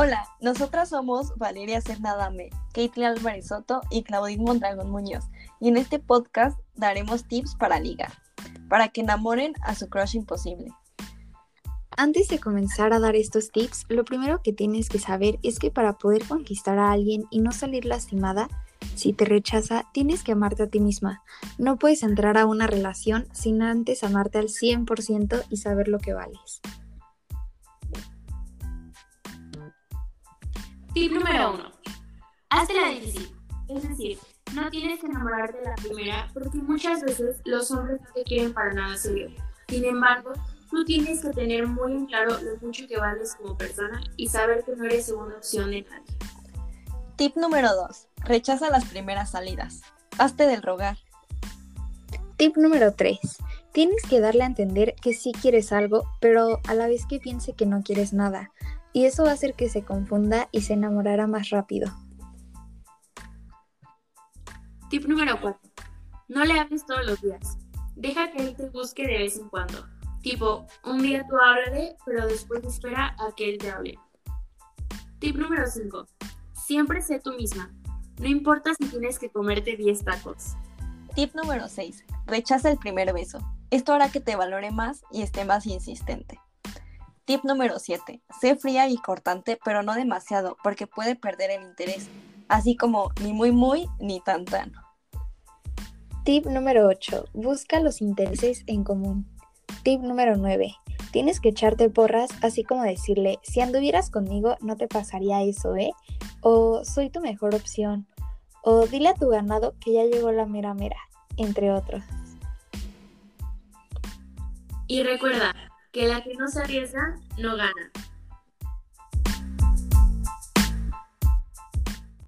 Hola, nosotras somos Valeria Cernadame, Caitlin Álvarez Soto y Claudine Mondragón Muñoz, y en este podcast daremos tips para ligar, para que enamoren a su crush imposible. Antes de comenzar a dar estos tips, lo primero que tienes que saber es que para poder conquistar a alguien y no salir lastimada, si te rechaza, tienes que amarte a ti misma. No puedes entrar a una relación sin antes amarte al 100% y saber lo que vales. Tip número uno. Hazte la difícil. Es decir, no tienes que enamorarte de la primera porque muchas veces los hombres no te quieren para nada serio. Sin embargo, tú tienes que tener muy en claro lo mucho que vales como persona y saber que no eres segunda opción de nadie. Tip número 2. Rechaza las primeras salidas. Hazte del rogar. Tip número 3. Tienes que darle a entender que sí quieres algo, pero a la vez que piense que no quieres nada. Y eso va a hacer que se confunda y se enamorará más rápido. Tip número 4. No le hables todos los días. Deja que él te busque de vez en cuando. Tipo, un día tú háblale, pero después espera a que él te hable. Tip número 5. Siempre sé tú misma. No importa si tienes que comerte 10 tacos. Tip número 6. Rechaza el primer beso. Esto hará que te valore más y esté más insistente. Tip número 7. Sé fría y cortante, pero no demasiado, porque puede perder el interés, así como ni muy muy ni tan tan. Tip número 8. Busca los intereses en común. Tip número 9. Tienes que echarte porras, así como decirle, si anduvieras conmigo no te pasaría eso, ¿eh? O soy tu mejor opción. O dile a tu ganado que ya llegó la mera mera, entre otros. Y recuerda que la que no se arriesga no gana.